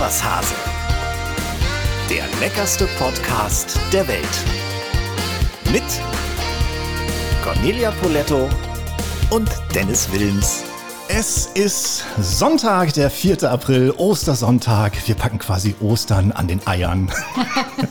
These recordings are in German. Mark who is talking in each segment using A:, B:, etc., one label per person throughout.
A: was Hase. Der leckerste Podcast der Welt. Mit Cornelia Poletto und Dennis Wilms.
B: Es ist Sonntag, der 4. April, Ostersonntag. Wir packen quasi Ostern an den Eiern.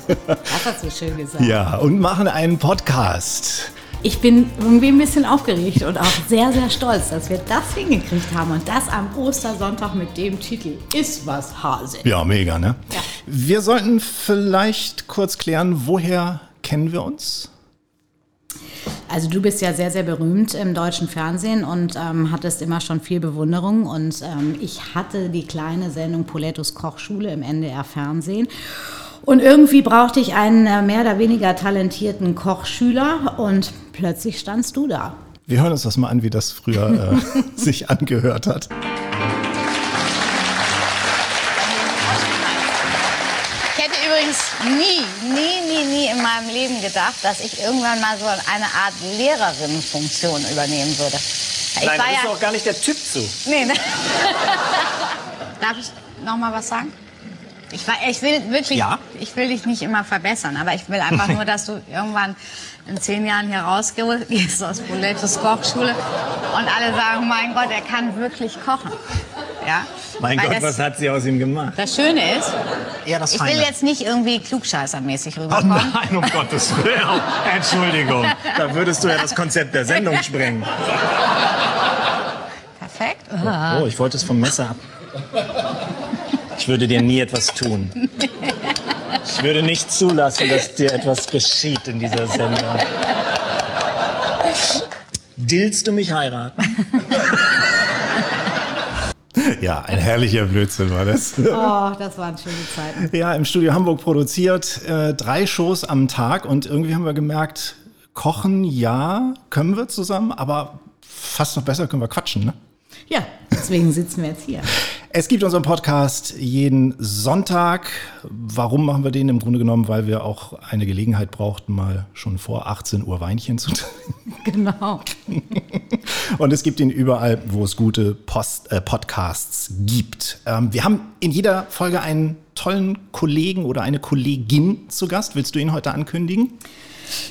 C: Das hast du schön gesagt.
B: Ja, und machen einen Podcast.
C: Ich bin irgendwie ein bisschen aufgeregt und auch sehr, sehr stolz, dass wir das hingekriegt haben. Und das am Ostersonntag mit dem Titel Ist was Hase.
B: Ja, mega, ne?
C: Ja.
B: Wir sollten vielleicht kurz klären, woher kennen wir uns?
C: Also du bist ja sehr, sehr berühmt im deutschen Fernsehen und ähm, hattest immer schon viel Bewunderung. Und ähm, ich hatte die kleine Sendung Polettos Kochschule im NDR Fernsehen. Und irgendwie brauchte ich einen äh, mehr oder weniger talentierten Kochschüler und plötzlich standst du da.
B: Wir hören uns das mal an, wie das früher äh, sich angehört hat.
D: Ich hätte übrigens nie, nie, nie, nie in meinem Leben gedacht, dass ich irgendwann mal so eine Art Lehrerinnenfunktion übernehmen würde. Ich
E: Nein, da bist
D: ja,
E: auch gar nicht der Typ zu.
D: nee, ne? Darf ich noch mal was sagen? Ich, war, ich will wirklich,
E: Ja?
D: ich will dich nicht immer verbessern, aber ich will einfach nur, dass du irgendwann in zehn Jahren hier rausgehst aus Bolettos Kochschule und alle sagen, mein Gott, er kann wirklich kochen. Ja?
E: Mein
D: Weil
E: Gott,
D: das,
E: was hat sie aus ihm gemacht?
D: das Schöne ist,
E: Eher das
D: ich will jetzt nicht irgendwie klugscheißermäßig
E: Oh
D: rüberkommen.
E: nein, um Gottes Willen. Entschuldigung. Da würdest du ja das Konzept der Sendung sprengen.
D: Perfekt.
E: Oh, ich wollte es vom Messer ab. Ich würde dir nie etwas tun. Ich würde nicht zulassen, dass dir etwas geschieht in dieser Sendung. Dillst du mich heiraten?
B: Ja, ein herrlicher Blödsinn war das.
C: Oh, das waren schöne Zeiten.
B: Ja, im Studio Hamburg produziert, äh, drei Shows am Tag und irgendwie haben wir gemerkt, kochen, ja, können wir zusammen, aber fast noch besser können wir quatschen, ne?
C: Ja, deswegen sitzen wir jetzt hier.
B: Es gibt unseren Podcast jeden Sonntag. Warum machen wir den? Im Grunde genommen, weil wir auch eine Gelegenheit brauchten, mal schon vor 18 Uhr Weinchen zu trinken.
C: Genau.
B: Und es gibt ihn überall, wo es gute Post, äh, Podcasts gibt. Ähm, wir haben in jeder Folge einen tollen Kollegen oder eine Kollegin zu Gast. Willst du ihn heute ankündigen?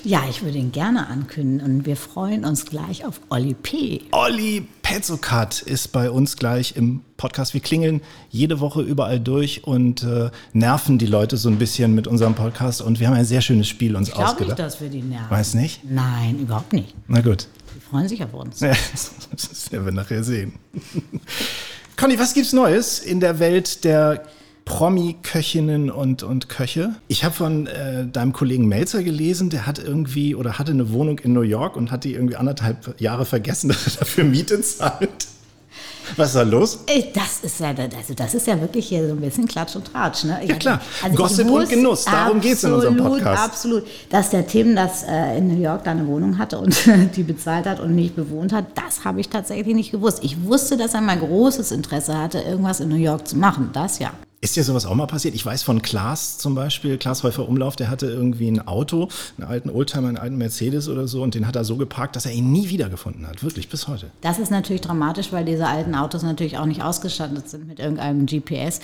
C: Ja, ich würde ihn gerne ankündigen und wir freuen uns gleich auf Olli P.
B: Olli Petzokat ist bei uns gleich im Podcast. Wir klingeln jede Woche überall durch und äh, nerven die Leute so ein bisschen mit unserem Podcast. Und wir haben ein sehr schönes Spiel uns
C: Ich glaube nicht,
B: ausgedacht.
C: dass wir die nerven.
B: Weiß nicht?
C: Nein, überhaupt nicht.
B: Na gut.
C: Die freuen sich auf uns.
B: Ja, Das werden wir nachher sehen. Conny, was gibt's Neues in der Welt der Promi-Köchinnen und, und Köche? Ich habe von äh, deinem Kollegen Melzer gelesen, der hat irgendwie oder hatte eine Wohnung in New York und hat die irgendwie anderthalb Jahre vergessen, dass er dafür Miete zahlt. Was ist da los?
C: Ey, Das ist ja, also das ist ja wirklich hier so ein bisschen Klatsch und Tratsch, ne?
B: Ja, klar.
C: ich
B: Gossip und Genuss, darum geht's in unserem
C: absolut,
B: Podcast.
C: Absolut, dass der Tim das äh, in New York da eine Wohnung hatte und die bezahlt hat und nicht bewohnt hat, das habe ich tatsächlich nicht gewusst. Ich wusste, dass er mal großes Interesse hatte, irgendwas in New York zu machen. Das ja.
B: Ist dir sowas auch mal passiert? Ich weiß von Klaas zum Beispiel, Klaas Häufer Umlauf, der hatte irgendwie ein Auto, einen alten Oldtimer, einen alten Mercedes oder so und den hat er so geparkt, dass er ihn nie wiedergefunden hat. Wirklich, bis heute.
C: Das ist natürlich dramatisch, weil diese alten Autos natürlich auch nicht ausgestattet sind mit irgendeinem GPS.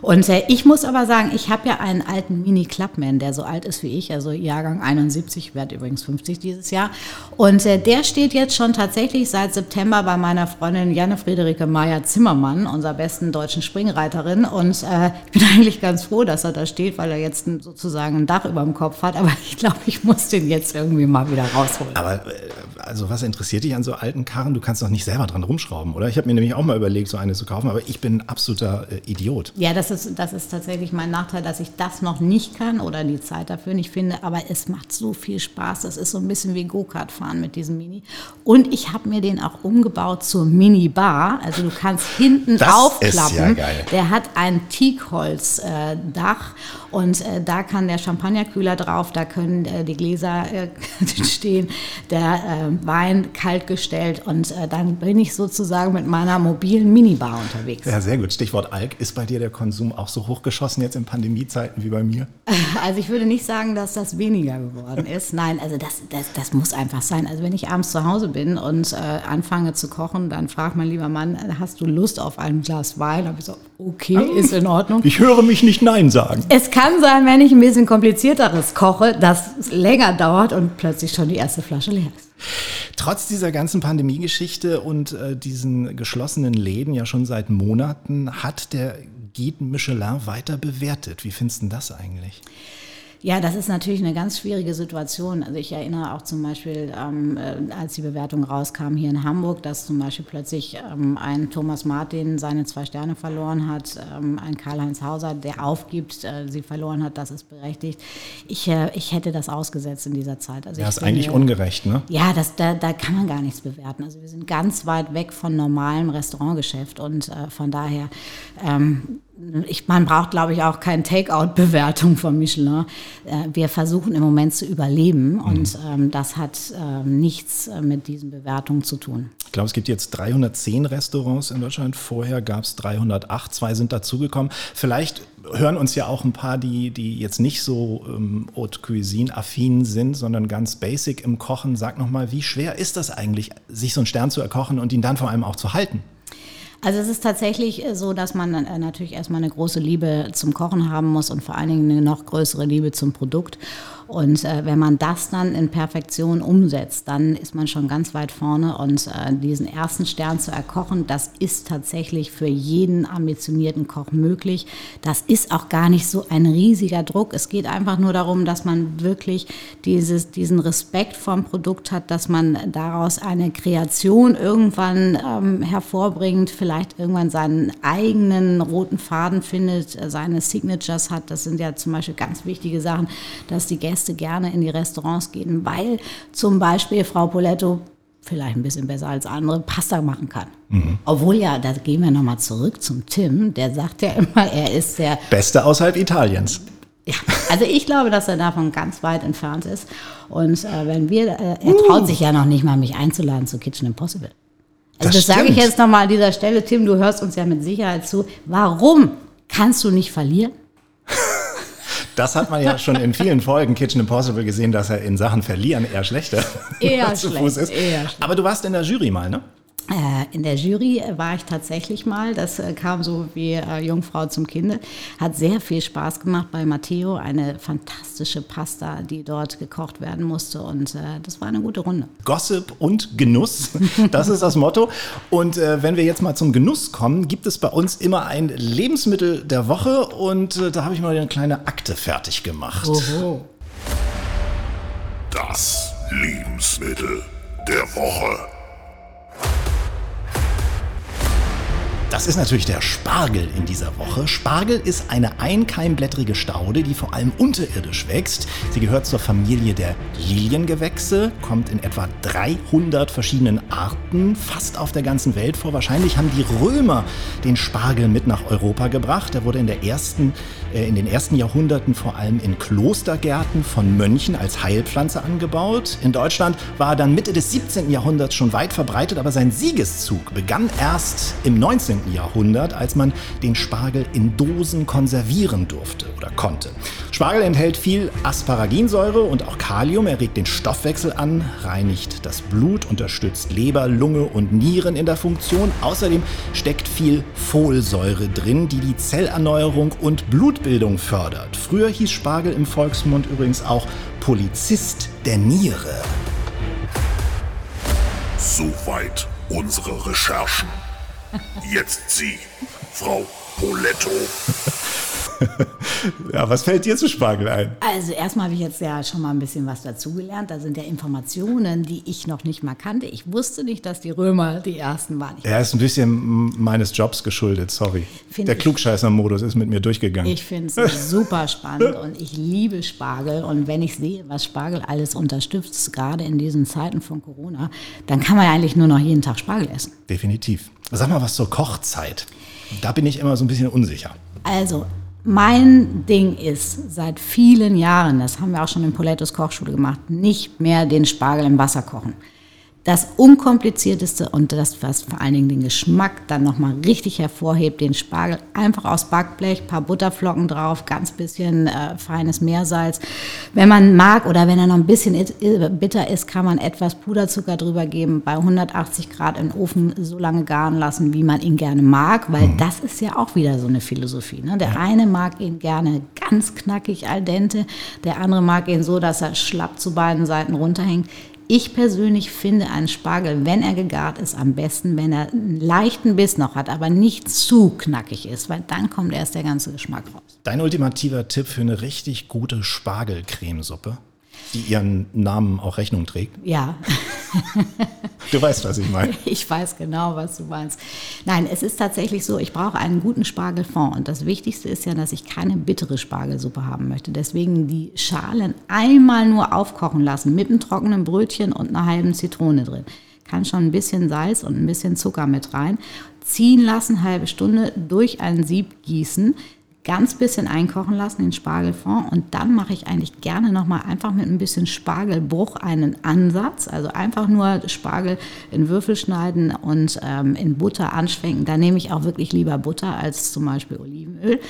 C: Und äh, ich muss aber sagen, ich habe ja einen alten Mini Clubman, der so alt ist wie ich, also Jahrgang 71, werde übrigens 50 dieses Jahr. Und äh, der steht jetzt schon tatsächlich seit September bei meiner Freundin Janne Friederike Meyer Zimmermann, unserer besten deutschen Springreiterin. Und äh, ich bin eigentlich ganz froh, dass er da steht, weil er jetzt sozusagen ein Dach über dem Kopf hat. Aber ich glaube, ich muss den jetzt irgendwie mal wieder rausholen.
B: Aber äh, also was interessiert dich an so alten Karren? Du kannst doch nicht selber dran rumschrauben, oder? Ich habe mir nämlich auch mal überlegt, so eine zu kaufen, aber ich bin ein absoluter äh, Idiot.
C: Ja, das ist, das ist tatsächlich mein Nachteil, dass ich das noch nicht kann oder die Zeit dafür nicht finde. Aber es macht so viel Spaß. Das ist so ein bisschen wie Go-Kart fahren mit diesem Mini. Und ich habe mir den auch umgebaut zur Mini-Bar. Also du kannst hinten
B: Das ist
C: aufklappen.
B: ja geil.
C: Der hat ein Teakholz-Dach Und äh, da kann der Champagnerkühler drauf, da können äh, die Gläser äh, stehen, der äh, Wein kalt gestellt und äh, dann bin ich sozusagen mit meiner mobilen Minibar unterwegs.
B: Ja, sehr gut. Stichwort Alk. Ist bei dir der Konsum auch so hochgeschossen jetzt in Pandemiezeiten wie bei mir?
C: Also ich würde nicht sagen, dass das weniger geworden ist. Nein, also das, das, das muss einfach sein. Also wenn ich abends zu Hause bin und äh, anfange zu kochen, dann fragt mein lieber Mann, hast du Lust auf ein Glas Wein? Da habe ich so, okay, ist in Ordnung.
B: Ich höre mich nicht Nein sagen.
C: Es kann sein, wenn ich ein bisschen komplizierteres koche, dass es länger dauert und plötzlich schon die erste Flasche leer ist.
B: Trotz dieser ganzen Pandemiegeschichte und äh, diesen geschlossenen Läden ja schon seit Monaten hat der Guide Michelin weiter bewertet. Wie findest du das eigentlich?
C: Ja, das ist natürlich eine ganz schwierige Situation. Also ich erinnere auch zum Beispiel, ähm, äh, als die Bewertung rauskam hier in Hamburg, dass zum Beispiel plötzlich ähm, ein Thomas Martin seine zwei Sterne verloren hat, ähm, ein Karl-Heinz Hauser, der aufgibt, äh, sie verloren hat, das ist berechtigt. Ich, äh, ich hätte das ausgesetzt in dieser Zeit. Also
B: ja, ist eigentlich ungerecht, ne?
C: Ja, das, da, da kann man gar nichts bewerten. Also wir sind ganz weit weg von normalem Restaurantgeschäft und äh, von daher ähm, ich, man braucht, glaube ich, auch keine Takeout-Bewertung von Michelin. Äh, wir versuchen im Moment zu überleben und ähm, das hat ähm, nichts äh, mit diesen Bewertungen zu tun.
B: Ich glaube, es gibt jetzt 310 Restaurants in Deutschland. Vorher gab es 308, zwei sind dazugekommen. Vielleicht hören uns ja auch ein paar, die, die jetzt nicht so ähm, Haute Cuisine-affin sind, sondern ganz basic im Kochen. Sag nochmal, wie schwer ist das eigentlich, sich so einen Stern zu erkochen und ihn dann vor allem auch zu halten?
C: Also es ist tatsächlich äh, so, dass man äh, natürlich erstmal eine große Liebe zum Kochen haben muss und vor allen Dingen eine noch größere Liebe zum Produkt. Und äh, wenn man das dann in Perfektion umsetzt, dann ist man schon ganz weit vorne. Und äh, diesen ersten Stern zu erkochen, das ist tatsächlich für jeden ambitionierten Koch möglich. Das ist auch gar nicht so ein riesiger Druck. Es geht einfach nur darum, dass man wirklich dieses, diesen Respekt vom Produkt hat, dass man daraus eine Kreation irgendwann ähm, hervorbringt, vielleicht irgendwann seinen eigenen roten Faden findet, äh, seine Signatures hat. Das sind ja zum Beispiel ganz wichtige Sachen, dass die Gäste Gäste gerne in die Restaurants gehen, weil zum Beispiel Frau Poletto vielleicht ein bisschen besser als andere Pasta machen kann. Mhm. Obwohl ja, da gehen wir nochmal zurück zum Tim, der sagt ja immer, er ist der
B: Beste außerhalb Italiens.
C: Ja, also ich glaube, dass er davon ganz weit entfernt ist. Und äh, wenn wir, äh, er traut uh. sich ja noch nicht mal, mich einzuladen zu Kitchen Impossible. Also das, das sage ich jetzt nochmal an dieser Stelle, Tim, du hörst uns ja mit Sicherheit zu. Warum kannst du nicht verlieren?
B: Das hat man ja schon in vielen Folgen Kitchen Impossible gesehen, dass er in Sachen Verlieren eher schlechter
C: eher zu schlecht, Fuß ist. Eher
B: Aber du warst in der Jury mal, ne?
C: Äh, in der Jury war ich tatsächlich mal, das äh, kam so wie äh, Jungfrau zum Kinde, hat sehr viel Spaß gemacht bei Matteo, eine fantastische Pasta, die dort gekocht werden musste und das war eine gute Runde.
B: Gossip und Genuss, das ist das Motto. Und wenn wir jetzt mal zum Genuss kommen, gibt es bei uns immer ein Lebensmittel der Woche und da habe ich mal eine kleine Akte fertig gemacht. Oho.
F: Das Lebensmittel der Woche.
B: Das ist natürlich der Spargel in dieser Woche. Spargel ist eine einkeimblättrige Staude, die vor allem unterirdisch wächst. Sie gehört zur Familie der Liliengewächse, kommt in etwa 300 verschiedenen Arten fast auf der ganzen Welt vor. Wahrscheinlich haben die Römer den Spargel mit nach Europa gebracht. Er wurde in, der ersten, äh, in den ersten Jahrhunderten vor allem in Klostergärten von Mönchen als Heilpflanze angebaut. In Deutschland war er dann Mitte des 17. Jahrhunderts schon weit verbreitet, aber sein Siegeszug begann erst im 19. Jahrhundert, als man den Spargel in Dosen konservieren durfte oder konnte. Spargel enthält viel Asparaginsäure und auch Kalium. Er regt den Stoffwechsel an, reinigt das Blut, unterstützt Leber, Lunge und Nieren in der Funktion. Außerdem steckt viel Folsäure drin, die die Zellerneuerung und Blutbildung fördert. Früher hieß Spargel im Volksmund übrigens auch Polizist der Niere.
F: Soweit unsere Recherchen. Jetzt Sie, Frau Poletto.
B: ja, was fällt dir zu Spargel ein?
C: Also erstmal habe ich jetzt ja schon mal ein bisschen was dazugelernt. Da sind ja Informationen, die ich noch nicht mal kannte. Ich wusste nicht, dass die Römer die ersten waren.
B: Er ist ein bisschen meines Jobs geschuldet, sorry. Find Der Klugscheißer-Modus ist mit mir durchgegangen.
C: Ich finde es super spannend und ich liebe Spargel. Und wenn ich sehe, was Spargel alles unterstützt, gerade in diesen Zeiten von Corona, dann kann man ja eigentlich nur noch jeden Tag Spargel essen.
B: Definitiv. Sag mal was zur Kochzeit. Da bin ich immer so ein bisschen unsicher.
C: Also, mein Ding ist seit vielen Jahren, das haben wir auch schon in Polettos Kochschule gemacht, nicht mehr den Spargel im Wasser kochen. Das unkomplizierteste und das, was vor allen Dingen den Geschmack dann nochmal richtig hervorhebt, den Spargel einfach aus Backblech, paar Butterflocken drauf, ganz bisschen äh, feines Meersalz. Wenn man mag oder wenn er noch ein bisschen bitter ist, kann man etwas Puderzucker drüber geben, bei 180 Grad im Ofen so lange garen lassen, wie man ihn gerne mag, weil mhm. das ist ja auch wieder so eine Philosophie. Ne? Der eine mag ihn gerne ganz knackig al dente, der andere mag ihn so, dass er schlapp zu beiden Seiten runterhängt. Ich persönlich finde einen Spargel, wenn er gegart ist, am besten, wenn er einen leichten Biss noch hat, aber nicht zu knackig ist, weil dann kommt erst der ganze Geschmack raus.
B: Dein ultimativer Tipp für eine richtig gute Spargelcremesuppe? Die ihren Namen auch Rechnung trägt?
C: Ja.
B: du weißt, was ich meine.
C: Ich weiß genau, was du meinst. Nein, es ist tatsächlich so, ich brauche einen guten Spargelfond. Und das Wichtigste ist ja, dass ich keine bittere Spargelsuppe haben möchte. Deswegen die Schalen einmal nur aufkochen lassen mit einem trockenen Brötchen und einer halben Zitrone drin. Kann schon ein bisschen Salz und ein bisschen Zucker mit rein. Ziehen lassen, halbe Stunde durch ein Sieb gießen ganz bisschen einkochen lassen, den Spargelfond. Und dann mache ich eigentlich gerne nochmal einfach mit ein bisschen Spargelbruch einen Ansatz. Also einfach nur Spargel in Würfel schneiden und ähm, in Butter anschwenken. Da nehme ich auch wirklich lieber Butter als zum Beispiel Olivenöl.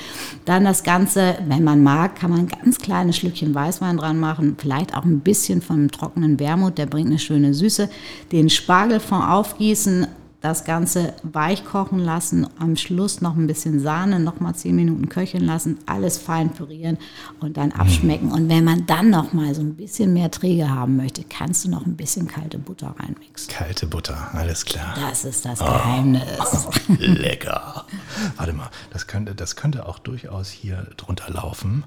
C: Dann das Ganze, wenn man mag, kann man ganz kleine Schlückchen Weißwein dran machen. Vielleicht auch ein bisschen vom trockenen Wermut, der bringt eine schöne Süße. Den Spargelfond aufgießen das Ganze weich kochen lassen, am Schluss noch ein bisschen Sahne, noch mal zehn Minuten köcheln lassen, alles fein pürieren und dann abschmecken. Und wenn man dann noch mal so ein bisschen mehr Träge haben möchte, kannst du noch ein bisschen kalte Butter reinmixen.
B: Kalte Butter, alles klar.
C: Das ist das Geheimnis.
B: Oh, lecker. Warte mal, das könnte, das könnte auch durchaus hier drunter laufen.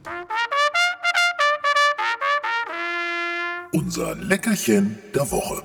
F: Unser Leckerchen der Woche.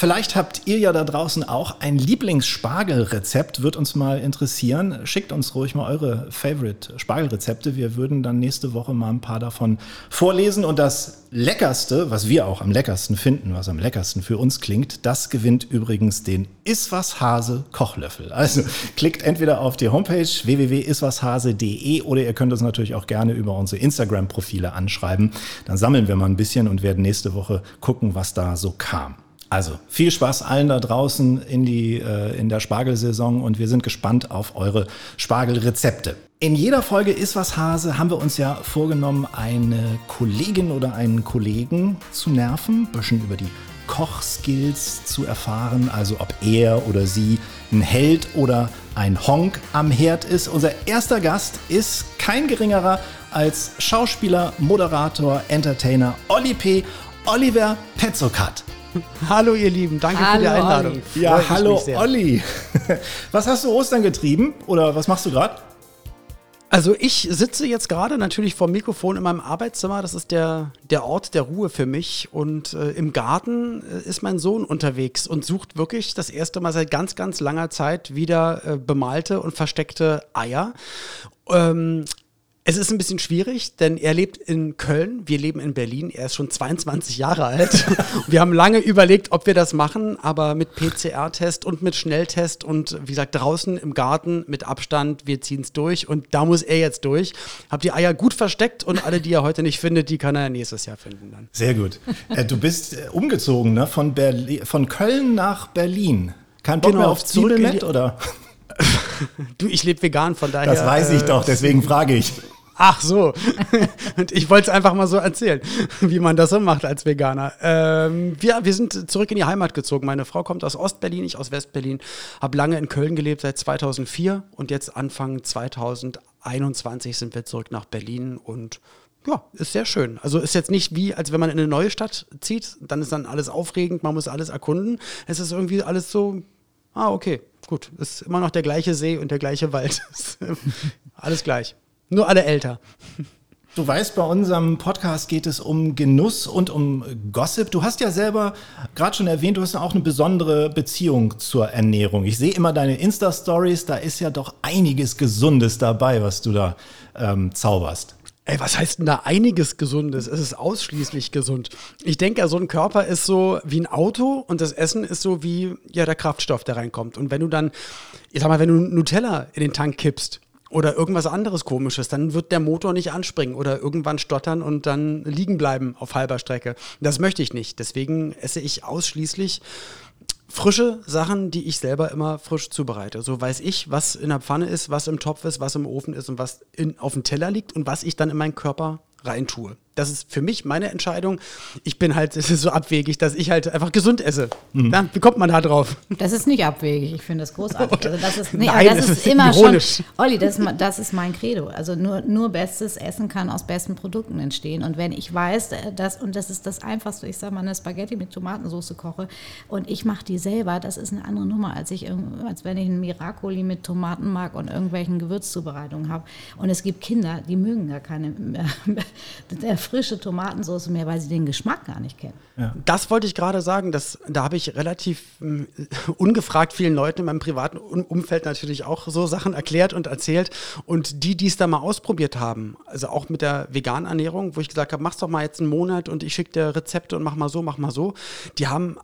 B: Vielleicht habt ihr ja da draußen auch ein Lieblingsspargelrezept, wird uns mal interessieren. Schickt uns ruhig mal eure Favorite Spargelrezepte. Wir würden dann nächste Woche mal ein paar davon vorlesen. Und das Leckerste, was wir auch am leckersten finden, was am leckersten für uns klingt, das gewinnt übrigens den Iswas Hase Kochlöffel. Also klickt entweder auf die Homepage www.iswashase.de oder ihr könnt uns natürlich auch gerne über unsere Instagram-Profile anschreiben. Dann sammeln wir mal ein bisschen und werden nächste Woche gucken, was da so kam. Also viel Spaß allen da draußen in, die, äh, in der Spargelsaison und wir sind gespannt auf eure Spargelrezepte. In jeder Folge Ist was Hase haben wir uns ja vorgenommen, eine Kollegin oder einen Kollegen zu nerven, ein bisschen über die Kochskills zu erfahren, also ob er oder sie ein Held oder ein Honk am Herd ist. Unser erster Gast ist kein geringerer als Schauspieler, Moderator, Entertainer Olli P. Oliver Petzokat.
G: Hallo ihr Lieben, danke hallo, für die Einladung.
B: Olli. Ja, hallo Olli. Was hast du Ostern getrieben oder was machst du gerade?
G: Also ich sitze jetzt gerade natürlich vor dem Mikrofon in meinem Arbeitszimmer. Das ist der, der Ort der Ruhe für mich. Und äh, im Garten äh, ist mein Sohn unterwegs und sucht wirklich das erste Mal seit ganz, ganz langer Zeit wieder äh, bemalte und versteckte Eier. Ähm, es ist ein bisschen schwierig, denn er lebt in Köln, wir leben in Berlin. Er ist schon 22 Jahre alt. wir haben lange überlegt, ob wir das machen, aber mit PCR-Test und mit Schnelltest und wie gesagt draußen im Garten mit Abstand, wir ziehen es durch und da muss er jetzt durch. Hab die Eier gut versteckt und alle, die er heute nicht findet, die kann er nächstes Jahr finden dann.
B: Sehr gut. Äh, du bist äh, umgezogen, ne? Von, Berlin, von Köln nach Berlin. Kein Bock genau, mehr auf Zwiebeln oder?
G: du, ich lebe vegan, von daher.
B: Das weiß ich äh, doch, deswegen frage ich.
G: Ach so. Und ich wollte es einfach mal so erzählen, wie man das so macht als Veganer. Ähm, wir, wir sind zurück in die Heimat gezogen. Meine Frau kommt aus Ostberlin, ich aus Westberlin. Habe lange in Köln gelebt, seit 2004. Und jetzt Anfang 2021 sind wir zurück nach Berlin und ja, ist sehr schön. Also ist jetzt nicht wie, als wenn man in eine neue Stadt zieht, dann ist dann alles aufregend, man muss alles erkunden. Es ist irgendwie alles so, ah, okay, gut, ist immer noch der gleiche See und der gleiche Wald. alles gleich. Nur alle älter.
B: Du weißt, bei unserem Podcast geht es um Genuss und um Gossip. Du hast ja selber gerade schon erwähnt, du hast auch eine besondere Beziehung zur Ernährung. Ich sehe immer deine Insta-Stories, da ist ja doch einiges Gesundes dabei, was du da ähm, zauberst.
G: Ey, was heißt denn da einiges Gesundes? Es ist ausschließlich gesund. Ich denke, so ein Körper ist so wie ein Auto und das Essen ist so wie ja, der Kraftstoff, der reinkommt. Und wenn du dann, ich sag mal, wenn du Nutella in den Tank kippst, oder irgendwas anderes komisches, dann wird der Motor nicht anspringen oder irgendwann stottern und dann liegen bleiben auf halber Strecke. Das möchte ich nicht. Deswegen esse ich ausschließlich frische Sachen, die ich selber immer frisch zubereite. So weiß ich, was in der Pfanne ist, was im Topf ist, was im Ofen ist und was in, auf dem Teller liegt und was ich dann in meinen Körper reintue. Das ist für mich meine Entscheidung. Ich bin halt so abwegig, dass ich halt einfach gesund esse. Mhm. Ja, wie kommt man da drauf?
C: Das ist nicht abwegig. Ich finde das großartig. Also das ist,
G: nee, Nein,
C: das,
G: das
C: ist,
G: ist
C: immer
G: ironisch.
C: schon. Olli, das, ist- das ist mein Credo. Also nur, nur bestes Essen kann aus besten Produkten entstehen. Und wenn ich weiß, äh, dass, und das ist das Einfachste, ich sage mal, eine Spaghetti mit Tomatensauce koche und ich mache die selber, das ist eine andere Nummer, als, ich, als wenn ich einen Miracoli mit Tomatenmark und irgendwelchen Gewürzzubereitungen habe. Und es gibt Kinder, die mögen gar keine frische Tomatensauce mehr, weil sie den Geschmack gar nicht kennen.
G: Das wollte ich gerade sagen, dass, da habe ich relativ ähm, ungefragt vielen Leuten in meinem privaten Um- Umfeld natürlich auch so Sachen erklärt und erzählt. Und die, die es da mal ausprobiert haben, also auch mit der veganen Ernährung, wo ich gesagt habe, mach's doch mal jetzt einen Monat und ich schicke dir Rezepte und mach mal so, mach mal so, die haben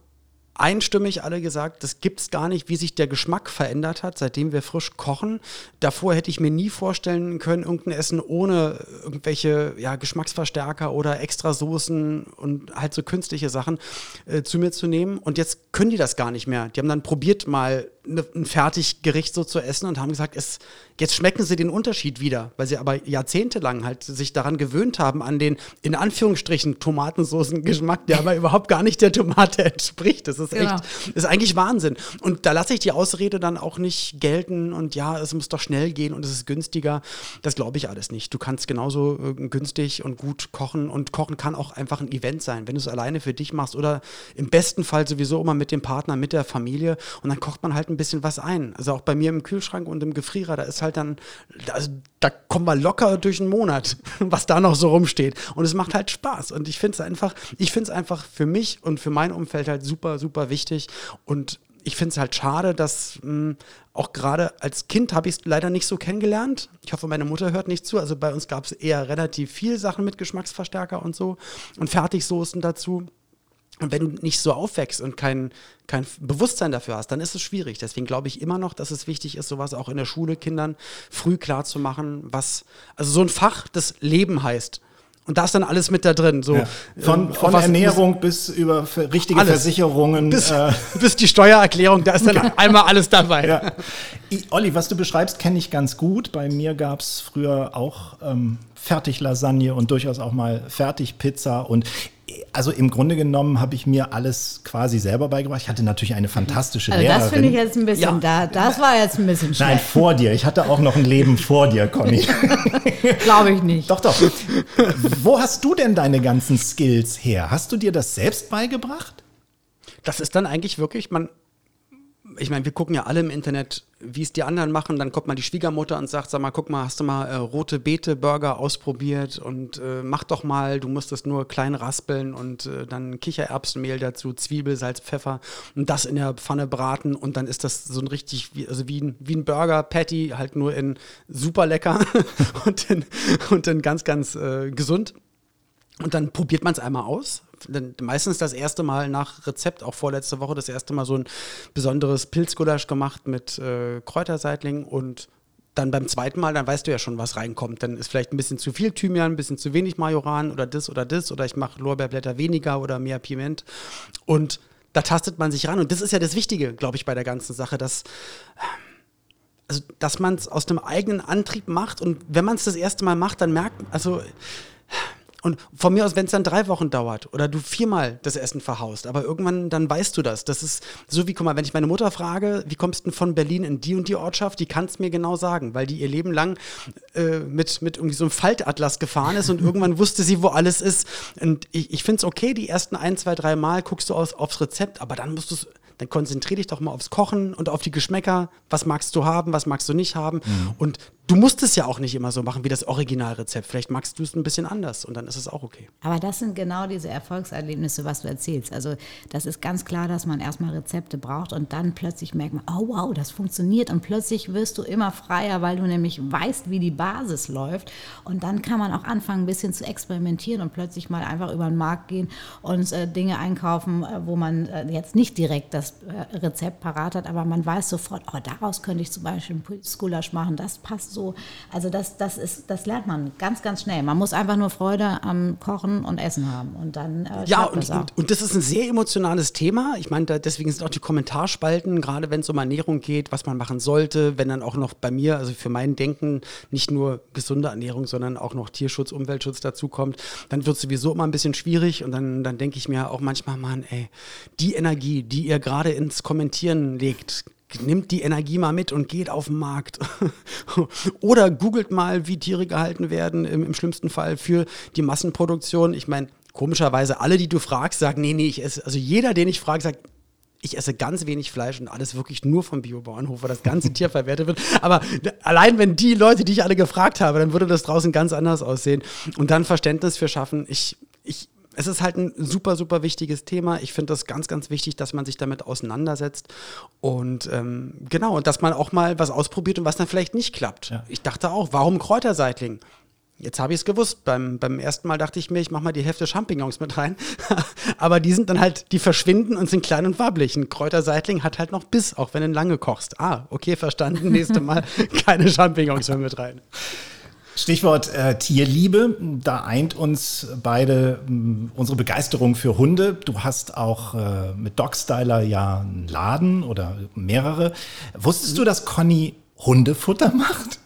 G: einstimmig alle gesagt, das gibt's gar nicht, wie sich der Geschmack verändert hat, seitdem wir frisch kochen. Davor hätte ich mir nie vorstellen können, irgendein Essen ohne irgendwelche ja, Geschmacksverstärker oder extra Soßen und halt so künstliche Sachen äh, zu mir zu nehmen. Und jetzt können die das gar nicht mehr. Die haben dann probiert mal ne, ein Fertiggericht so zu essen und haben gesagt, es, jetzt schmecken sie den Unterschied wieder, weil sie aber jahrzehntelang halt sich daran gewöhnt haben, an den in Anführungsstrichen Tomatensoßen-Geschmack, der aber überhaupt gar nicht der Tomate entspricht. Das ist
C: Genau.
G: echt, das ist eigentlich Wahnsinn. Und da lasse ich die Ausrede dann auch nicht gelten und ja, es muss doch schnell gehen und es ist günstiger. Das glaube ich alles nicht. Du kannst genauso äh, günstig und gut kochen und kochen kann auch einfach ein Event sein, wenn du es alleine für dich machst oder im besten Fall sowieso immer mit dem Partner, mit der Familie und dann kocht man halt ein bisschen was ein. Also auch bei mir im Kühlschrank und im Gefrierer, da ist halt dann, also da kommen wir locker durch einen Monat, was da noch so rumsteht. Und es macht halt Spaß. Und ich finde es einfach, ich finde es einfach für mich und für mein Umfeld halt super, super wichtig. Und ich finde es halt schade, dass mh, auch gerade als Kind habe ich es leider nicht so kennengelernt. Ich hoffe, meine Mutter hört nicht zu. Also bei uns gab es eher relativ viel Sachen mit Geschmacksverstärker und so und Fertigsoßen dazu. Und wenn du nicht so aufwächst und kein, kein Bewusstsein dafür hast, dann ist es schwierig. Deswegen glaube ich immer noch, dass es wichtig ist, sowas auch in der Schule Kindern früh klar zu machen, was, also so ein Fach, das Leben heißt. Und da ist dann alles mit da drin. So,
B: Ja. Von,
G: ähm,
B: von Ernährung bis über ver- richtige
G: Alles.
B: Versicherungen.
G: bis,
B: äh,
G: bis die Steuererklärung, da ist dann einmal alles dabei.
B: ja. I- Olli, was du beschreibst, kenne ich ganz gut. Bei mir gab es früher auch ähm, Fertiglasagne und durchaus auch mal Fertigpizza. Und äh, also im Grunde genommen habe ich mir alles quasi selber beigebracht. Ich hatte natürlich eine fantastische
C: Also
B: Lehrerin.
C: das finde ich jetzt ein bisschen,
G: Ja.
C: da, das war jetzt ein bisschen
B: Nein,
C: schlecht.
B: vor dir. Ich hatte auch noch ein Leben vor dir, Conny.
C: Glaube ich nicht.
B: doch, doch. Wo hast du denn deine ganzen Skills her? Hast du dir das selbst beigebracht?
G: Das ist dann eigentlich wirklich, man, ich meine, wir gucken ja alle im Internet, wie es die anderen machen. Dann kommt mal die Schwiegermutter und sagt, sag mal, guck mal, hast du mal äh, rote Beete-Burger ausprobiert und äh, mach doch mal, du musst es nur klein raspeln und äh, dann Kichererbsenmehl dazu, Zwiebel, Salz, Pfeffer und das in der Pfanne braten und dann ist das so ein richtig, wie, also wie ein, wie ein Burger-Patty, halt nur in super lecker und in, und in ganz, ganz äh, gesund. Und dann probiert man es einmal aus. Meistens das erste Mal nach Rezept, auch vorletzte Woche, das erste Mal so ein besonderes Pilzgulasch gemacht mit äh, Kräuterseitling und dann beim zweiten Mal, dann weißt du ja schon, was reinkommt. Dann ist vielleicht ein bisschen zu viel Thymian, ein bisschen zu wenig Majoran oder das oder das oder ich mache Lorbeerblätter weniger oder mehr Piment. Und da tastet man sich ran. Und das ist ja das Wichtige, glaube ich, bei der ganzen Sache, dass also dass man es aus dem eigenen Antrieb macht und wenn man es das erste Mal macht, dann merkt, also und von mir aus, wenn es dann drei Wochen dauert oder du viermal das Essen verhaust, aber irgendwann dann weißt du das. Das ist so wie, guck mal, wenn ich meine Mutter frage, wie kommst du denn von Berlin in die und die Ortschaft, die kann es mir genau sagen, weil die ihr Leben lang äh, mit, mit irgendwie so einem Faltatlas gefahren ist und irgendwann wusste sie, wo alles ist. Und ich, ich finde es okay, die ersten ein, zwei, drei Mal guckst du aus, aufs Rezept, aber dann musst du es dann konzentrier dich doch mal aufs Kochen und auf die Geschmäcker. Was magst du haben, was magst du nicht haben? Und du musst es ja auch nicht immer so machen wie das Originalrezept. Vielleicht magst du es ein bisschen anders und dann ist es auch okay.
C: Aber das sind genau diese Erfolgserlebnisse, was du erzählst. Also das ist ganz klar, dass man erstmal Rezepte braucht und dann plötzlich merkt man, oh wow, das funktioniert und plötzlich wirst du immer freier, weil du nämlich weißt, wie die Basis läuft und dann kann man auch anfangen, ein bisschen zu experimentieren und plötzlich mal einfach über den Markt gehen und äh, Dinge einkaufen, äh, wo man äh, jetzt nicht direkt das äh, Rezept parat hat, aber man weiß sofort, oh, daraus könnte ich zum Beispiel einen Gulasch machen, das passt so. Also das, das, ist, das lernt man ganz, ganz schnell. Man muss einfach nur Freude am Kochen und Essen haben und dann äh,
G: Ja, und,
C: das auch.
G: und, und das ist ein sehr emotionales Thema. Ich meine, da, deswegen sind auch die Kommentarspalten, gerade wenn es um Ernährung geht, was man machen sollte, wenn dann auch noch bei mir, also für mein Denken, nicht nur gesunde Ernährung, sondern auch noch Tierschutz, Umweltschutz dazukommt, dann wird es sowieso immer ein bisschen schwierig und dann, dann denke ich mir auch manchmal, Mann, ey, die Energie, die ihr gerade ins Kommentieren legt, nimmt die Energie mal mit und geht auf den Markt. Oder googelt mal, wie Tiere gehalten werden, im, im schlimmsten Fall für die Massenproduktion. Ich meine, komischerweise, alle, die du fragst, sagen, nee, nee, ich esse, also jeder, den ich frage, sagt, ich esse ganz wenig Fleisch und alles wirklich nur vom Biobauernhof, wo das ganze Tier verwertet wird. Aber allein wenn die Leute, die ich alle gefragt habe, dann würde das draußen ganz anders aussehen. Und dann Verständnis für schaffen. Ich, ich, es ist halt ein super, super wichtiges Thema. Ich finde das ganz, ganz wichtig, dass man sich damit auseinandersetzt. Und ähm, genau, und dass man auch mal was ausprobiert und was dann vielleicht nicht klappt. Ich dachte auch, warum Kräuterseitling? Jetzt habe ich es gewusst. Beim, beim ersten Mal dachte ich mir, ich mache mal die Hälfte Champignons mit rein. Aber die sind dann halt, die verschwinden und sind klein und wabbelig. Ein Kräuterseitling hat halt noch Biss, auch wenn du ihn lange kochst. Ah, okay, verstanden. Nächste Mal keine Champignons mehr mit rein.
B: Stichwort äh, Tierliebe, da eint uns beide mh, unsere Begeisterung für Hunde. Du hast auch äh, mit Dogstyler ja einen Laden oder mehrere. Wusstest du, dass Conny Hundefutter macht?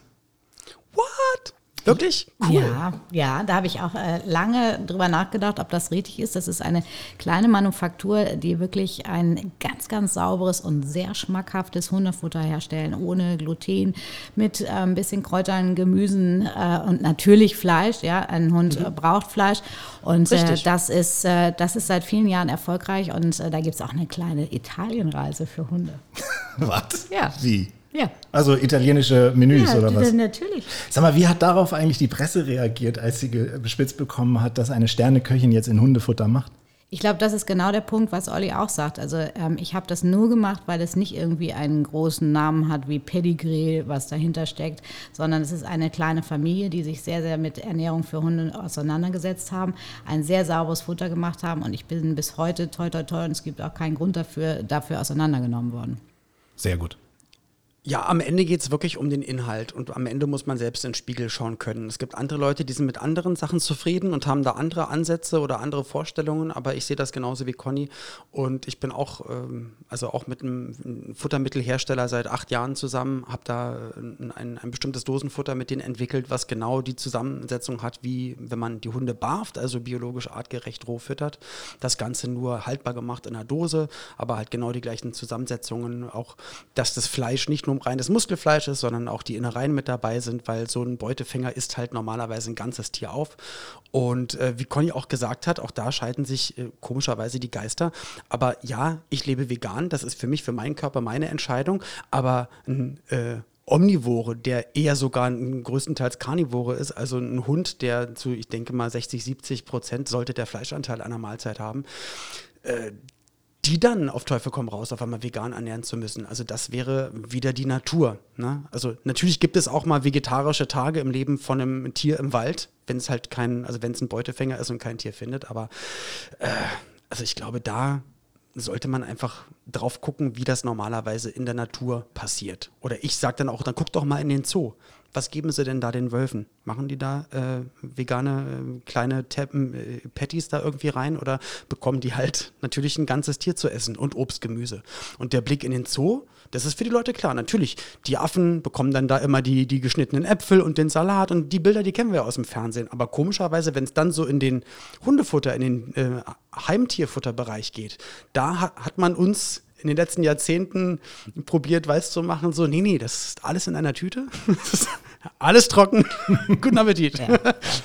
G: What? Wirklich? Cool.
C: Ja, ja, da habe ich auch äh, lange drüber nachgedacht, ob das richtig ist. Das ist eine kleine Manufaktur, die wirklich ein ganz, ganz sauberes und sehr schmackhaftes Hundefutter herstellen, ohne Gluten, mit äh, ein bisschen Kräutern, Gemüsen äh, und natürlich Fleisch. Ja, ein Hund äh, braucht Fleisch und äh, das ist äh, das ist seit vielen Jahren erfolgreich und da gibt es auch eine kleine Italienreise für Hunde.
B: Was?
C: Ja.
B: Wie?
C: Ja.
B: Also italienische Menüs
C: Ja,
B: oder was?
C: natürlich.
B: Sag mal, wie hat darauf eigentlich die Presse reagiert, als sie bespitzt bekommen hat, dass eine Sterneköchin jetzt in Hundefutter macht?
C: Ich glaube, das ist genau der Punkt, was Olli auch sagt. Also ähm, ich habe das nur gemacht, weil es nicht irgendwie einen großen Namen hat wie Pedigree, was dahinter steckt, sondern es ist eine kleine Familie, die sich sehr, sehr mit Ernährung für Hunde auseinandergesetzt haben, ein sehr sauberes Futter gemacht haben und ich bin bis heute toi toi toi und es gibt auch keinen Grund dafür, dafür auseinandergenommen worden.
B: Sehr gut.
G: Ja, am Ende geht es wirklich um den Inhalt und am Ende muss man selbst in den Spiegel schauen können. Es gibt andere Leute, die sind mit anderen Sachen zufrieden und haben da andere Ansätze oder andere Vorstellungen, aber ich sehe das genauso wie Conny und ich bin auch, ähm, also auch mit einem Futtermittelhersteller seit acht Jahren zusammen, habe da ein, ein, ein bestimmtes Dosenfutter mit denen entwickelt, was genau die Zusammensetzung hat, wie wenn man die Hunde barft, also biologisch artgerecht roh füttert. Das Ganze nur haltbar gemacht in einer Dose, aber halt genau die gleichen Zusammensetzungen, auch dass das Fleisch nicht nur reines Muskelfleisch ist, sondern auch die Innereien mit dabei sind, weil so ein Beutefänger isst halt normalerweise ein ganzes Tier auf. Und äh, wie Conny auch gesagt hat, auch da scheiden sich äh, komischerweise die Geister. Aber ja, ich lebe vegan, das ist für mich, für meinen Körper meine Entscheidung. Aber ein äh, Omnivore, der eher sogar größtenteils Karnivore ist, also ein Hund, der zu, ich denke mal, 60, 70 Prozent sollte der Fleischanteil einer Mahlzeit haben, äh, die dann auf Teufel komm raus, auf einmal vegan ernähren zu müssen. Also das wäre wieder die Natur. Ne? Also natürlich gibt es auch mal vegetarische Tage im Leben von einem Tier im Wald, wenn es halt kein, also wenn es ein Beutefänger ist und kein Tier findet. Aber äh, also ich glaube, da sollte man einfach drauf gucken, wie das normalerweise in der Natur passiert. Oder ich sage dann auch, dann guck doch mal in den Zoo. Was geben sie denn da den Wölfen? Machen die da äh, vegane äh, kleine Teppen, äh, Patties da irgendwie rein oder bekommen die halt natürlich ein ganzes Tier zu essen und Obst, Gemüse? Und der Blick in den Zoo, das ist für die Leute klar. Natürlich, die Affen bekommen dann da immer die, die geschnittenen Äpfel und den Salat und die Bilder, die kennen wir aus dem Fernsehen. Aber komischerweise, wenn es dann so in den Hundefutter, in den äh, Heimtierfutterbereich geht, da hat, hat man uns in den letzten Jahrzehnten probiert, weiß zu machen, so, nee, nee, das ist alles in einer Tüte. alles trocken. Guten Appetit.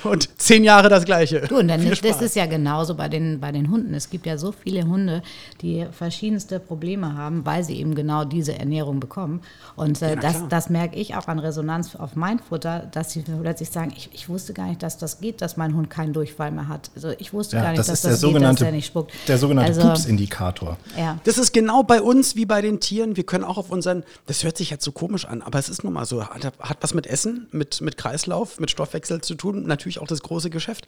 G: Und zehn Jahre das Gleiche.
C: Du, und dann
G: Viel
C: ist, das ist ja genauso bei den, bei den Hunden. Es gibt ja so viele Hunde, die verschiedenste Probleme haben, weil sie eben genau diese Ernährung bekommen. Und äh,
G: na
C: das,
G: klar.
C: das merke ich auch an Resonanz auf mein Futter, dass sie plötzlich sagen, ich, ich wusste gar nicht, dass das geht, dass mein Hund keinen Durchfall mehr hat. Also ich wusste
B: Ja,
C: gar nicht,
B: das
C: dass
B: der
C: das geht, dass
B: sogenannte,
C: er nicht spuckt.
B: der sogenannte
C: also,
B: Pupsindikator.
C: Ja.
G: Das ist genau bei uns wie bei den Tieren. Wir können auch auf unseren, das hört sich jetzt so komisch an, aber es ist nun mal so, hat, hat was mit Essen, mit, mit Kreislauf, mit Stoffwechsel zu tun, natürlich auch das große Geschäft.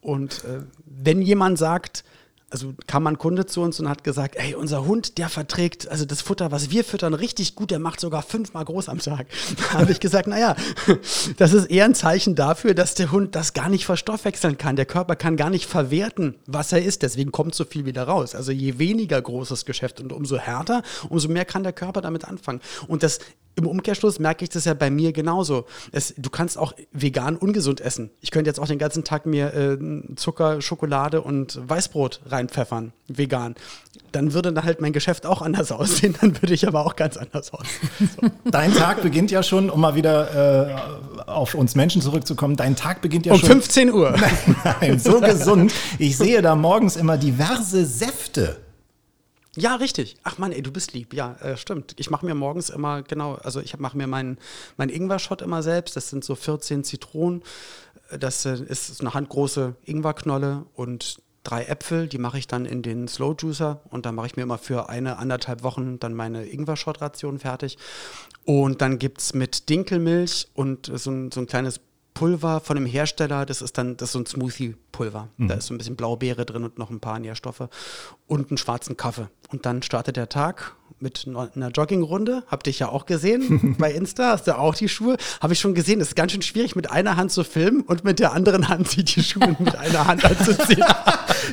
G: Und äh, wenn jemand sagt, also kam ein Kunde zu uns und hat gesagt, ey, unser Hund, der verträgt, also das Futter, was wir füttern, richtig gut, der macht sogar fünfmal groß am Tag. Da habe ich gesagt, naja, das ist eher ein Zeichen dafür, dass der Hund das gar nicht verstoffwechseln kann. Der Körper kann gar nicht verwerten, was er isst. Deswegen kommt so viel wieder raus. Also je weniger großes Geschäft und umso härter, umso mehr kann der Körper damit anfangen. Und das im Umkehrschluss merke ich das ja bei mir genauso. Es, du kannst auch vegan ungesund essen. Ich könnte jetzt auch den ganzen Tag mir äh, Zucker, Schokolade und Weißbrot reinpfeffern, vegan. Dann würde dann halt mein Geschäft auch anders aussehen, dann würde ich aber auch ganz anders aussehen.
B: Dein Tag beginnt ja schon, um mal wieder äh, auf uns Menschen zurückzukommen, dein Tag beginnt ja
G: Um
B: schon.
G: 15 Uhr.
B: Nein, so gesund. Ich sehe da morgens immer diverse Säfte.
G: Ja, richtig. Ach Mann, ey, du bist lieb. Ja, äh, stimmt. Ich mache mir morgens immer, genau, also ich mache mir meinen mein Ingwer-Shot immer selbst. Das sind so 14 Zitronen. Das äh, ist eine handgroße Ingwerknolle und drei Äpfel. Die mache ich dann in den Slow Juicer und dann mache ich mir immer für eine, anderthalb Wochen dann meine Ingwer-Shot-Ration fertig. Und dann gibt es mit Dinkelmilch und so ein, so ein kleines Pulver von dem Hersteller, das ist dann das ist so ein Smoothie-Pulver. Da ist so ein bisschen Blaubeere drin und noch ein paar Nährstoffe und einen schwarzen Kaffee. Und dann startet der Tag mit einer Joggingrunde. Habt ihr ja auch gesehen bei Insta, hast du auch die Schuhe. Habe ich schon gesehen, ist ganz schön schwierig, mit einer Hand zu filmen und mit der anderen Hand sich die Schuhe mit einer Hand anzuziehen.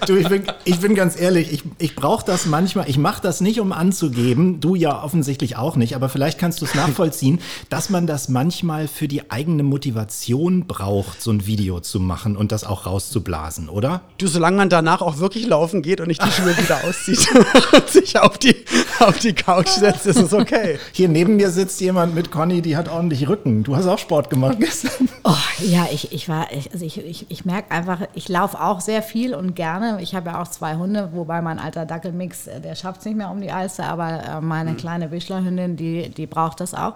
B: Du, ich bin, ich bin ganz ehrlich, ich, ich brauche das manchmal. Ich mache das nicht, um anzugeben. Du ja offensichtlich auch nicht. Aber vielleicht kannst du es nachvollziehen, dass man das manchmal für die eigene Motivation braucht, so ein Video zu machen und das auch rauszublasen, oder?
G: Du, solange man danach auch wirklich laufen geht und nicht die Schuhe wieder auszieht und sich auf die, auf die Couch setzt, ist es okay.
B: Hier neben mir sitzt jemand mit Conny, die hat ordentlich Rücken. Du hast auch Sport gemacht gestern.
C: Oh, ja, ich, ich war, ich, also ich, ich, ich merke einfach, ich laufe auch sehr viel und gerne. Ich habe ja auch zwei Hunde, wobei mein alter Dackelmix, äh, der schafft es nicht mehr um die Alster, aber äh, meine kleine Wischlerhündin, die, die braucht das auch.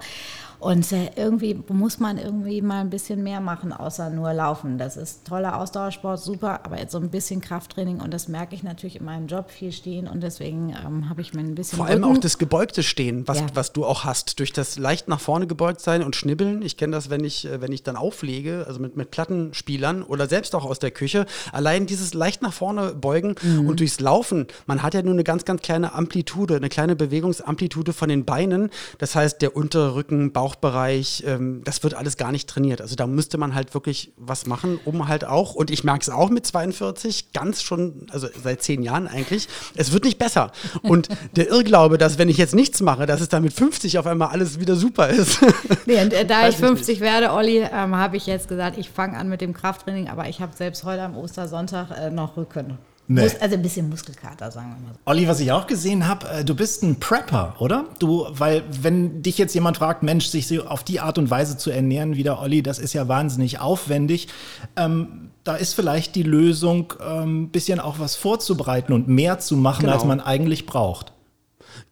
C: Und äh, irgendwie muss man irgendwie mal ein bisschen mehr machen, außer nur laufen. Das ist toller Ausdauersport, super, aber jetzt so ein bisschen Krafttraining und das merke ich natürlich in meinem Job viel stehen und deswegen ähm, habe ich mir ein bisschen
G: Vor allem
C: Rücken.
G: auch das gebeugte Stehen, was,
C: Ja.
G: was du auch hast, durch das leicht nach vorne gebeugt sein und schnibbeln. Ich kenne das, wenn ich, äh, wenn ich dann auflege, also mit, mit Plattenspielern oder selbst auch aus der Küche. Allein dieses leicht nach vorne beugen
C: Mhm.
G: und durchs Laufen, man hat ja nur eine ganz, ganz kleine Amplitude, eine kleine Bewegungsamplitude von den Beinen. Das heißt, der untere Rücken, Bauchbereich, ähm, das wird alles gar nicht trainiert. Also da müsste man halt wirklich was machen, um halt auch, und ich merke es auch mit 42, ganz schon, also seit zehn Jahren eigentlich, es wird nicht besser. Und der Irrglaube, dass wenn ich jetzt nichts mache, dass es dann mit 50 auf einmal alles wieder super ist.
C: Nee, und äh, da ich
G: ich
C: 50 werde, Olli, ähm, habe ich jetzt gesagt, ich fange an mit dem Krafttraining, aber ich habe selbst heute am Ostersonntag äh, noch Rücken.
B: Nee.
C: Mus also ein bisschen Muskelkater, sagen wir mal so.
B: Olli, was ich auch gesehen habe, äh, du bist ein Prepper, oder? Du, weil wenn dich jetzt jemand fragt, Mensch, sich so auf die Art und Weise zu ernähren wie der Olli, das ist ja wahnsinnig aufwendig. Ähm, da ist vielleicht die Lösung, ein ähm, bisschen auch was vorzubereiten und mehr zu machen,
G: Genau.
B: als man eigentlich braucht.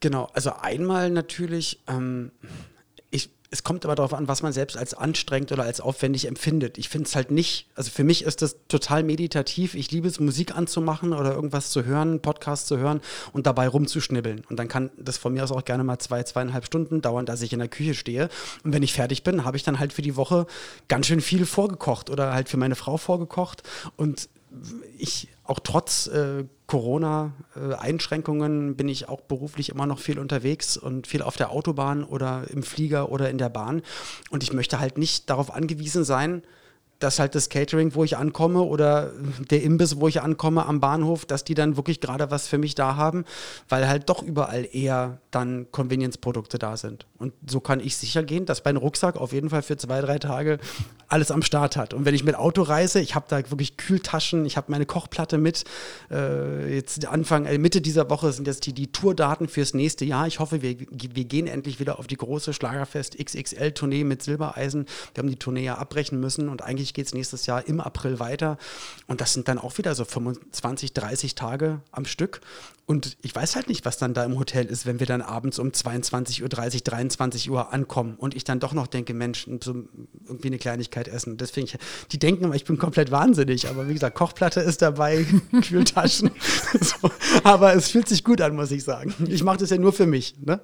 G: Genau, also einmal natürlich, ähm, es kommt aber darauf an, was man selbst als anstrengend oder als aufwendig empfindet. Ich finde es halt nicht, also für mich ist das total meditativ. Ich liebe es, Musik anzumachen oder irgendwas zu hören, Podcast zu hören und dabei rumzuschnibbeln. Und dann kann das von mir aus auch gerne mal zwei, zweieinhalb Stunden dauern, dass ich in der Küche stehe. Und wenn ich fertig bin, habe ich dann halt für die Woche ganz schön viel vorgekocht oder halt für meine Frau vorgekocht. Und ich auch trotz äh, Corona-Einschränkungen bin ich auch beruflich immer noch viel unterwegs und viel auf der Autobahn oder im Flieger oder in der Bahn. Und ich möchte halt nicht darauf angewiesen sein, dass halt das Catering, wo ich ankomme oder der Imbiss, wo ich ankomme am Bahnhof, dass die dann wirklich gerade was für mich da haben, weil halt doch überall eher dann Convenience-Produkte da sind. Und so kann ich sicher gehen, dass mein Rucksack auf jeden Fall für zwei, drei Tage alles am Start hat. Und wenn ich mit Auto reise, ich habe da wirklich Kühltaschen, ich habe meine Kochplatte mit. Äh, jetzt Anfang, äh, Mitte dieser Woche sind jetzt die, die Tourdaten fürs nächste Jahr. Ich hoffe, wir, wir gehen endlich wieder auf die große Schlagerfest XXL-Tournee mit Silbereisen. Wir haben die Tournee ja abbrechen müssen und eigentlich geht es nächstes Jahr im April weiter. Und das sind dann auch wieder so 25, 30 Tage am Stück. Und ich weiß halt nicht, was dann da im Hotel ist, wenn wir dann abends um 22.30 Uhr, 23 Uhr ankommen und ich dann doch noch denke, Mensch, so irgendwie eine Kleinigkeit essen. Deswegen, die denken immer, ich bin komplett wahnsinnig. Aber wie gesagt, Kochplatte ist dabei, Kühltaschen. so. Aber es fühlt sich gut an, muss ich sagen. Ich mache das ja nur für mich. Ne?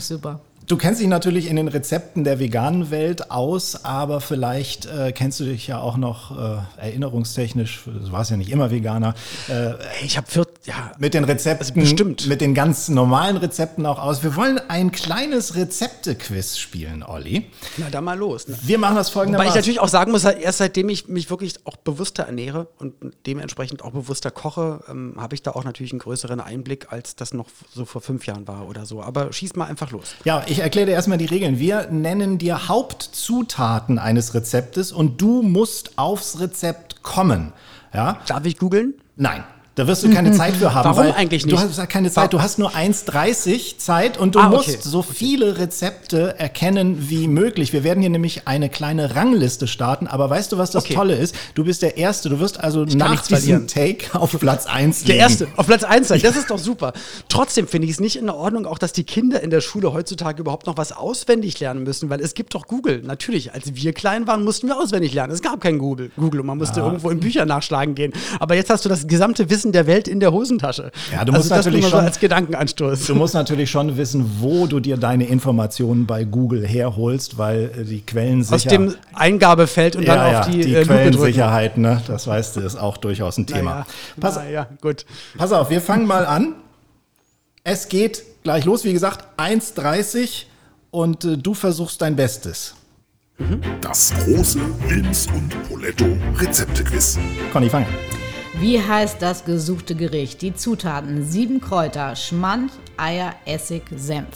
C: Super.
B: Du kennst dich natürlich in den Rezepten der veganen Welt aus, aber vielleicht äh, kennst du dich ja auch noch äh, erinnerungstechnisch, du warst ja nicht immer Veganer, äh,
G: Ich habe ja,
B: mit den Rezepten,
G: Also bestimmt.
B: mit den ganz normalen Rezepten auch aus. Wir wollen ein kleines Rezepte-Quiz spielen, Olli.
G: na dann mal los. Ne?
B: Wir machen das folgendermaßen.
G: ich natürlich auch sagen muss, erst seitdem ich mich wirklich auch bewusster ernähre und dementsprechend auch bewusster koche, ähm, habe ich da auch natürlich einen größeren Einblick, als das noch so vor fünf Jahren war oder so. Aber schieß mal einfach los.
B: Ja, ich erkläre dir erstmal die Regeln. Wir nennen dir Hauptzutaten eines Rezeptes und du musst aufs Rezept kommen. Ja?
G: Darf ich googeln?
B: Nein. Da wirst du keine Zeit für haben.
G: Warum
B: weil
G: eigentlich
B: Du
G: nicht?
B: hast keine Zeit. Du hast nur 1,30 Zeit und du
G: Ah,
B: musst
G: okay.
B: so viele Rezepte erkennen wie möglich. Wir werden hier nämlich eine kleine Rangliste starten. Aber weißt du, was das
G: Okay.
B: Tolle ist? Du bist der Erste. Du wirst also
G: kann
B: nach diesem
G: verlieren.
B: Take auf Platz 1
G: Der erste, auf Platz 1 sein, das ist doch super. Trotzdem finde ich es nicht in Ordnung, auch dass die Kinder in der Schule heutzutage überhaupt noch was auswendig lernen müssen, weil es gibt doch Google. Natürlich, als wir klein waren, mussten wir auswendig lernen. Es gab kein Google, Google und man musste irgendwo in Bücher nachschlagen gehen. Aber jetzt hast du das gesamte Wissen der Welt in der Hosentasche.
B: Ja, du
G: also
B: musst
G: das
B: natürlich
G: mal so
B: schon-
G: als Gedankenanstoß.
B: Du musst natürlich schon wissen, wo du dir deine Informationen bei Google herholst, weil äh, die Quellen sicher.
G: Aus dem Eingabefeld und dann
B: ja,
G: auf
B: ja,
G: die,
B: die
G: äh.
B: Quellensicherheit, ne? Das weißt du, ist auch durchaus ein Thema.
G: Naja,
B: Pass,
G: naja, gut.
B: pass auf, wir fangen mal an. Es geht gleich los, wie gesagt, 1,30 und äh, du versuchst dein Bestes.
F: Das große Wilms und Poletto Rezeptequiz.
B: Conny, fang an.
C: Wie heißt das gesuchte Gericht? Die Zutaten: sieben Kräuter, Schmand, Eier, Essig, Senf.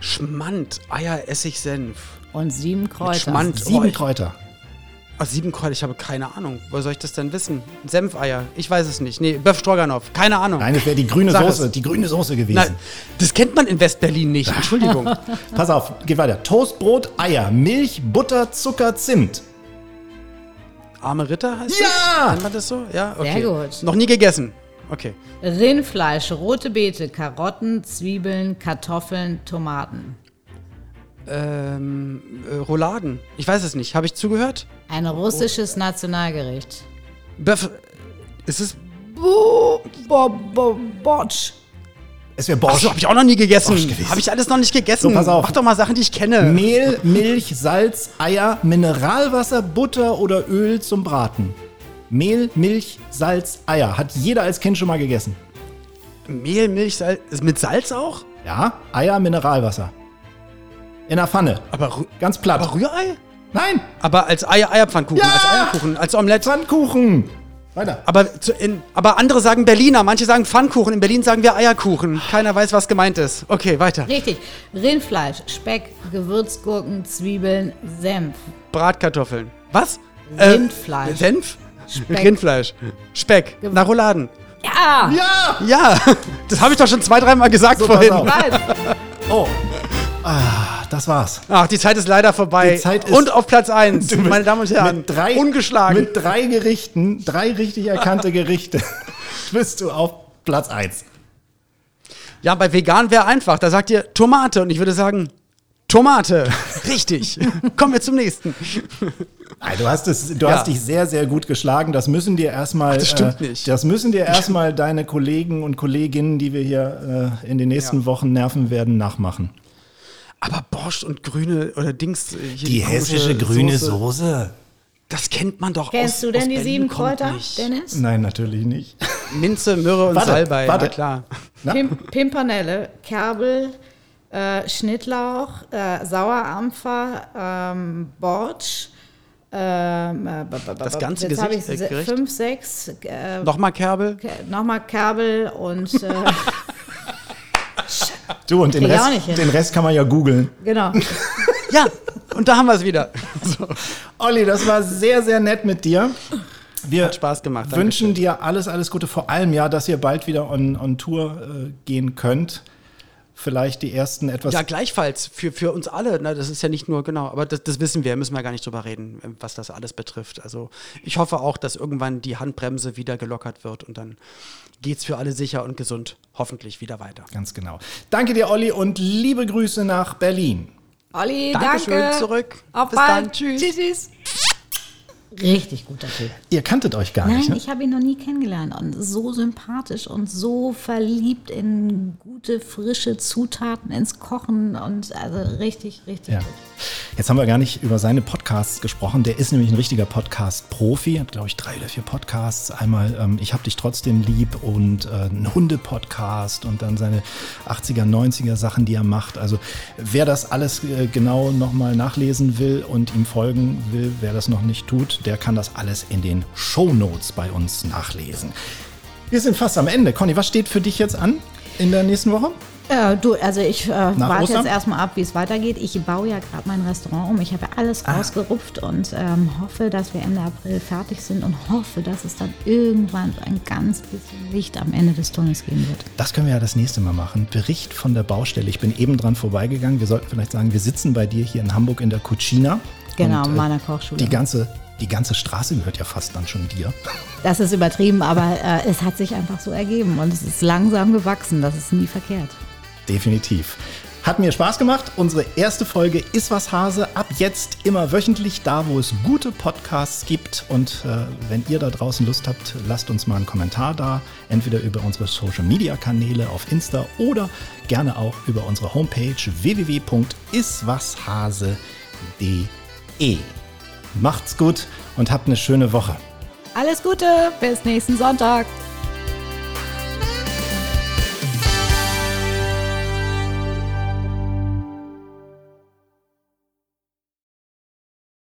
G: Schmand, Eier, Essig, Senf.
C: Und sieben Kräuter.
G: Schmand.
B: Sieben
G: Oh, ich-
B: Kräuter.
G: Ah, sieben Kräuter, ich habe keine Ahnung. Woher soll ich das denn wissen? Senfeier, ich weiß es nicht. Nee, Böff Stroganoff, keine Ahnung.
B: Nein, es wäre die grüne
G: Sag
B: Soße,
G: es.
B: die grüne Soße gewesen.
G: Nein, das kennt man in Westberlin nicht. Entschuldigung.
B: Pass auf, geht weiter. Toastbrot, Eier, Milch, Butter, Zucker, Zimt.
G: Arme Ritter heißt
B: Ja!
G: das? Nennt man das so? Ja, okay.
C: Sehr gut.
G: Noch nie gegessen. Okay.
C: Rindfleisch, rote Beete, Karotten, Zwiebeln, Kartoffeln, Tomaten.
G: Ähm, äh, Rouladen. Ich weiß es nicht. Habe ich zugehört?
C: Ein russisches Nationalgericht.
G: Böff. Ist es.
C: Bo, bo, bo, Botsch.
B: Es wäre Borscht.
G: so, habe ich auch noch nie gegessen. Habe ich alles noch nicht gegessen.
B: So, pass auf.
G: Mach doch mal Sachen, die ich kenne.
B: Mehl, Milch, Salz, Eier, Mineralwasser, Butter oder Öl zum Braten. Mehl, Milch, Salz, Eier. Hat jeder als Kind schon mal gegessen.
G: Mehl, Milch, Salz. Mit Salz auch?
B: Ja, Eier, Mineralwasser. In der Pfanne.
G: Aber,
B: Ganz platt.
G: aber Rührei?
B: Nein,
G: Aber als Eier, Eierpfannkuchen,
B: Ja!
G: als Eierkuchen, als Omelette.
B: Pfannkuchen. Weiter.
G: Aber, zu, in, aber andere sagen Berliner, manche sagen Pfannkuchen. In Berlin sagen wir Eierkuchen. Keiner weiß, was gemeint ist. Okay, weiter.
C: Richtig. Rindfleisch, Speck, Gewürzgurken, Zwiebeln, Senf.
G: Bratkartoffeln. Was?
C: Rindfleisch.
G: Äh, Senf?
C: Speck.
G: Rindfleisch. Speck. Na, Rouladen.
C: Ja!
B: Ja!
G: Ja, das habe ich doch schon zwei, dreimal gesagt
B: So, pass
G: vorhin.
B: Oh. Ah, das war's.
G: Ach, die Zeit ist leider vorbei.
B: Die Zeit ist-
G: und auf Platz 1,
B: Du bist
G: meine Damen und Herren,
B: mit drei,
G: ungeschlagen.
B: Mit drei Gerichten, drei richtig erkannte Gerichte, bist du auf Platz 1.
G: ja, bei vegan wäre einfach. Da sagt ihr Tomate und ich würde sagen, Tomate. Richtig. Kommen wir zum nächsten.
B: Nein, du hast, es, du
G: Ja.
B: hast dich sehr, sehr gut geschlagen. Das müssen dir erstmal.
G: das stimmt
B: äh,
G: nicht.
B: Das müssen dir erstmal deine Kollegen und Kolleginnen, die wir hier äh, in den nächsten
G: Ja.
B: Wochen nerven werden, nachmachen.
G: Aber Borscht und grüne oder Dings. äh, hier
B: Die
G: komische
B: hessische grüne
G: Soße,
B: Soße.
G: Das kennt man doch
C: Kennst
G: aus
C: du denn
G: aus
C: die
G: Berlin
C: sieben Kräuter,
G: nicht.
C: Dennis?
B: Nein, natürlich nicht.
G: Minze, Myrrhe und
B: Warte,
G: Salbei.
B: warte.
G: Na klar.
B: Na?
C: Pim Pimpernelle, Kerbel, äh, Schnittlauch, äh, Sauerampfer, ähm, Bortsch, Ähm, äh,
G: Das ganze
C: jetzt habe ich
G: Gesicht, äh,
C: se-
G: Gericht?
C: fünf, sechs, äh,
G: Nochmal Kerbel.
C: nochmal Kerbel und äh,
B: Du, und den Rest, den Rest kann man ja googeln.
C: genau.
G: Ja, und da haben wir es wieder. So.
B: Olli, das war sehr, sehr nett mit dir. Wir
G: Hat Spaß gemacht,
B: wünschen
G: Dankeschön.
B: dir alles, alles Gute. Vor allem ja, dass ihr bald wieder on, on Tour äh, gehen könnt. Vielleicht die ersten etwas
G: Ja, gleichfalls für, für uns alle. Ne? Das ist ja nicht nur, genau, aber das, das wissen wir, müssen wir gar nicht drüber reden, was das alles betrifft. Also ich hoffe auch, dass irgendwann die Handbremse wieder gelockert wird und dann geht es für alle sicher und gesund hoffentlich wieder weiter.
B: Ganz genau. Danke dir, Olli, und liebe Grüße nach Berlin.
C: Olli,
G: Dankeschön,
C: danke.
G: zurück.
C: Auf
G: Bis
C: bald.
G: dann.
C: Tschüss. tschüss. Richtig guter Typ.
B: Ihr kanntet euch gar nicht,
C: Nein,
B: ne?
C: ich habe ihn noch nie kennengelernt und so sympathisch und so verliebt in gute, frische Zutaten ins Kochen und also richtig, richtig
B: Ja.
C: gut.
B: Jetzt haben wir gar nicht über seine Podcasts gesprochen. Der ist nämlich ein richtiger Podcast-Profi. Hat, glaube ich, drei oder vier Podcasts. Einmal ähm, Ich hab dich trotzdem lieb und äh, ein Hunde-Podcast und dann seine 80er, 90er Sachen, die er macht. Also wer das alles äh, genau nochmal nachlesen will und ihm folgen will, wer das noch nicht tut, der kann das alles in den Shownotes bei uns nachlesen. Wir sind fast am Ende. Conny, was steht für dich jetzt an in der nächsten Woche?
C: Äh, du, also ich äh, warte
B: Ostern?
C: jetzt erstmal ab, wie es weitergeht. Ich baue ja gerade mein Restaurant um. Ich habe ja alles
B: Ah.
C: rausgerupft und ähm, hoffe, dass wir Ende April fertig sind und hoffe, dass es dann irgendwann so ein ganz bisschen Licht am Ende des Tunnels geben wird.
B: Das können wir ja das nächste Mal machen. Bericht von der Baustelle. Ich bin eben dran vorbeigegangen. Wir sollten vielleicht sagen, wir sitzen bei dir hier in Hamburg in der Cucina.
C: Genau,
B: Und,
C: in meiner Kochschule.
B: Die ganze, die ganze Straße gehört ja fast dann schon dir.
C: Das ist übertrieben, aber äh, es hat sich einfach so ergeben und es ist langsam gewachsen. Das ist nie verkehrt.
B: Definitiv. Hat mir Spaß gemacht. Unsere erste Folge ist was Hase. Ab jetzt immer wöchentlich da, wo es gute Podcasts gibt. Und äh, wenn ihr da draußen Lust habt, lasst uns mal einen Kommentar da. Entweder über unsere Social Media Kanäle auf Insta oder gerne auch über unsere Homepage www.iswashase.de. Macht's gut und habt eine schöne Woche.
C: Alles Gute, bis nächsten Sonntag.